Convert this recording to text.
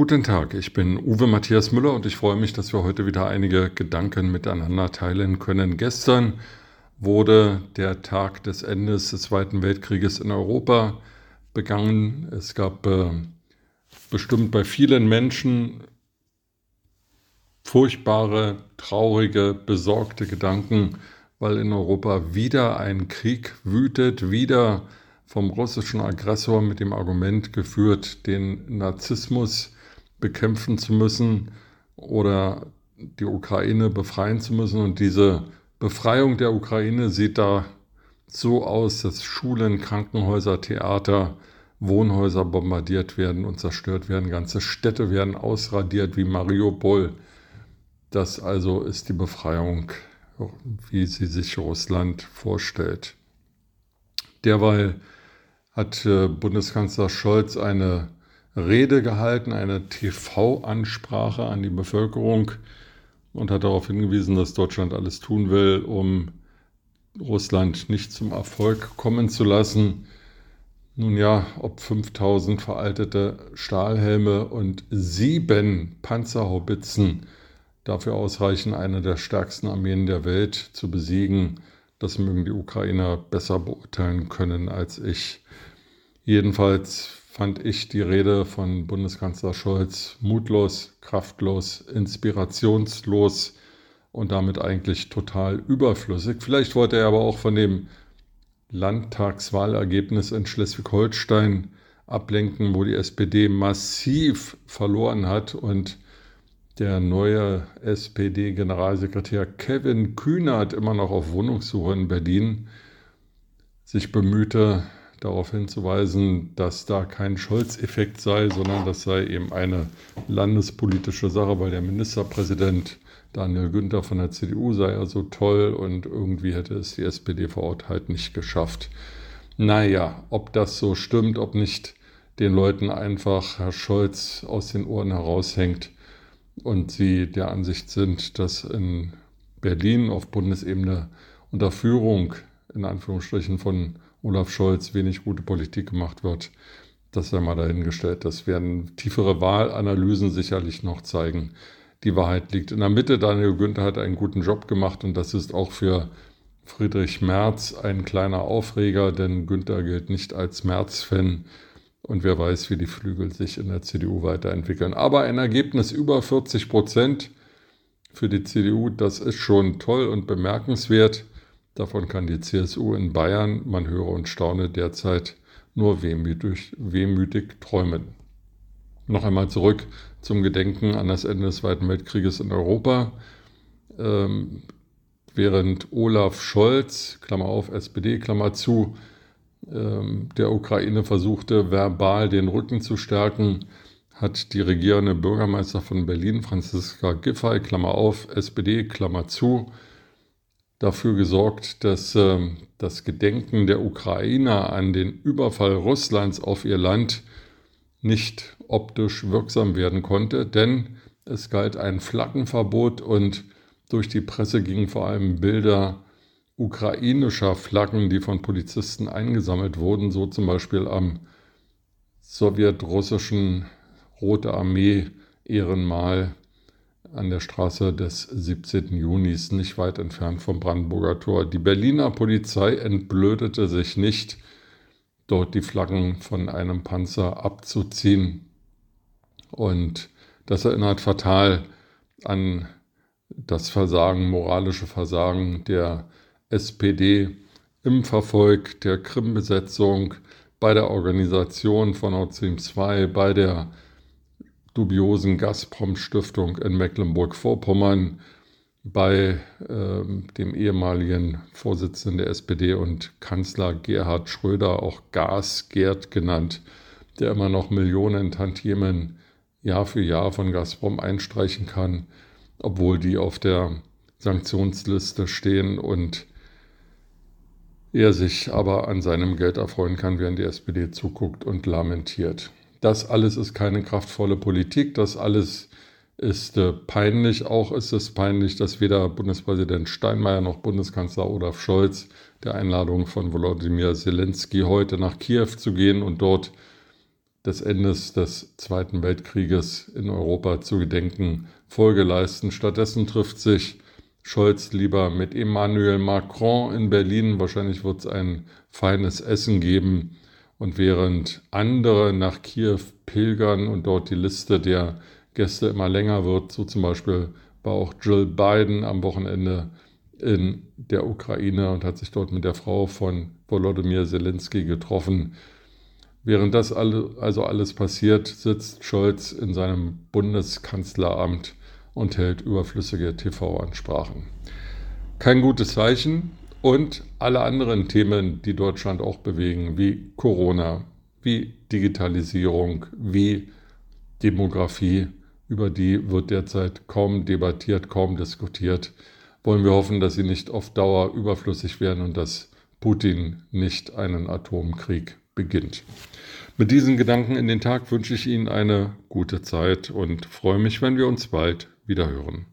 Guten Tag, ich bin Uwe Matthias Müller und ich freue mich, dass wir heute wieder einige Gedanken miteinander teilen können. Gestern wurde der Tag des Endes des Zweiten Weltkrieges in Europa begangen. Es gab äh, bestimmt bei vielen Menschen furchtbare, traurige, besorgte Gedanken, weil in Europa wieder ein Krieg wütet, wieder vom russischen Aggressor mit dem Argument geführt, den Narzissmus bekämpfen zu müssen oder die Ukraine befreien zu müssen. Und diese Befreiung der Ukraine sieht da so aus, dass Schulen, Krankenhäuser, Theater, Wohnhäuser bombardiert werden und zerstört werden. Ganze Städte werden ausradiert wie Mariupol. Das also ist die Befreiung, wie sie sich Russland vorstellt. Derweil hat äh, Bundeskanzler Scholz eine Rede gehalten, eine TV-Ansprache an die Bevölkerung und hat darauf hingewiesen, dass Deutschland alles tun will, um Russland nicht zum Erfolg kommen zu lassen. Nun ja, ob 5000 veraltete Stahlhelme und sieben Panzerhaubitzen dafür ausreichen, eine der stärksten Armeen der Welt zu besiegen, das mögen die Ukrainer besser beurteilen können als ich. Jedenfalls fand ich die Rede von Bundeskanzler Scholz mutlos, kraftlos, inspirationslos und damit eigentlich total überflüssig. Vielleicht wollte er aber auch von dem Landtagswahlergebnis in Schleswig-Holstein ablenken, wo die SPD massiv verloren hat und der neue SPD-Generalsekretär Kevin Kühnert immer noch auf Wohnungssuche in Berlin sich bemühte, darauf hinzuweisen, dass da kein Scholz-Effekt sei, sondern das sei eben eine landespolitische Sache, weil der Ministerpräsident Daniel Günther von der CDU sei ja so toll und irgendwie hätte es die SPD vor Ort halt nicht geschafft. Naja, ob das so stimmt, ob nicht den Leuten einfach Herr Scholz aus den Ohren heraushängt und sie der Ansicht sind, dass in Berlin auf Bundesebene unter Führung in Anführungsstrichen von Olaf Scholz wenig gute Politik gemacht wird, das sei mal dahingestellt. Das werden tiefere Wahlanalysen sicherlich noch zeigen. Die Wahrheit liegt in der Mitte. Daniel Günther hat einen guten Job gemacht und das ist auch für Friedrich Merz ein kleiner Aufreger, denn Günther gilt nicht als Merz-Fan und wer weiß, wie die Flügel sich in der CDU weiterentwickeln. Aber ein Ergebnis über 40 Prozent für die CDU, das ist schon toll und bemerkenswert. Davon kann die CSU in Bayern, man höre und staune, derzeit nur wehmütig, wehmütig träumen. Noch einmal zurück zum Gedenken an das Ende des Zweiten Weltkrieges in Europa. Ähm, während Olaf Scholz, Klammer auf, SPD, Klammer zu, ähm, der Ukraine versuchte, verbal den Rücken zu stärken, hat die regierende Bürgermeister von Berlin, Franziska Giffey, Klammer auf, SPD, Klammer zu, dafür gesorgt, dass äh, das Gedenken der Ukrainer an den Überfall Russlands auf ihr Land nicht optisch wirksam werden konnte, denn es galt ein Flaggenverbot und durch die Presse gingen vor allem Bilder ukrainischer Flaggen, die von Polizisten eingesammelt wurden, so zum Beispiel am sowjetrussischen Rote Armee Ehrenmal an der Straße des 17. Junis, nicht weit entfernt vom Brandenburger Tor. Die Berliner Polizei entblödete sich nicht, dort die Flaggen von einem Panzer abzuziehen. Und das erinnert fatal an das Versagen, moralische Versagen der SPD im Verfolg der Krim-Besetzung, bei der Organisation von Nord Stream 2, bei der dubiosen Gazprom-Stiftung in Mecklenburg-Vorpommern bei äh, dem ehemaligen Vorsitzenden der SPD und Kanzler Gerhard Schröder, auch Gas-Gerd genannt, der immer noch Millionen Tantiemen Jahr für Jahr von Gazprom einstreichen kann, obwohl die auf der Sanktionsliste stehen und er sich aber an seinem Geld erfreuen kann, während die SPD zuguckt und lamentiert. Das alles ist keine kraftvolle Politik, das alles ist äh, peinlich. Auch ist es peinlich, dass weder Bundespräsident Steinmeier noch Bundeskanzler Olaf Scholz der Einladung von Volodymyr Zelensky heute nach Kiew zu gehen und dort des Endes des Zweiten Weltkrieges in Europa zu gedenken Folge leisten. Stattdessen trifft sich Scholz lieber mit Emmanuel Macron in Berlin. Wahrscheinlich wird es ein feines Essen geben. Und während andere nach Kiew pilgern und dort die Liste der Gäste immer länger wird, so zum Beispiel war auch Jill Biden am Wochenende in der Ukraine und hat sich dort mit der Frau von Volodymyr Zelensky getroffen. Während das also alles passiert, sitzt Scholz in seinem Bundeskanzleramt und hält überflüssige TV-Ansprachen. Kein gutes Zeichen und alle anderen Themen, die Deutschland auch bewegen, wie Corona, wie Digitalisierung, wie Demografie, über die wird derzeit kaum debattiert, kaum diskutiert. Wollen wir hoffen, dass sie nicht auf Dauer überflüssig werden und dass Putin nicht einen Atomkrieg beginnt. Mit diesen Gedanken in den Tag wünsche ich Ihnen eine gute Zeit und freue mich, wenn wir uns bald wieder hören.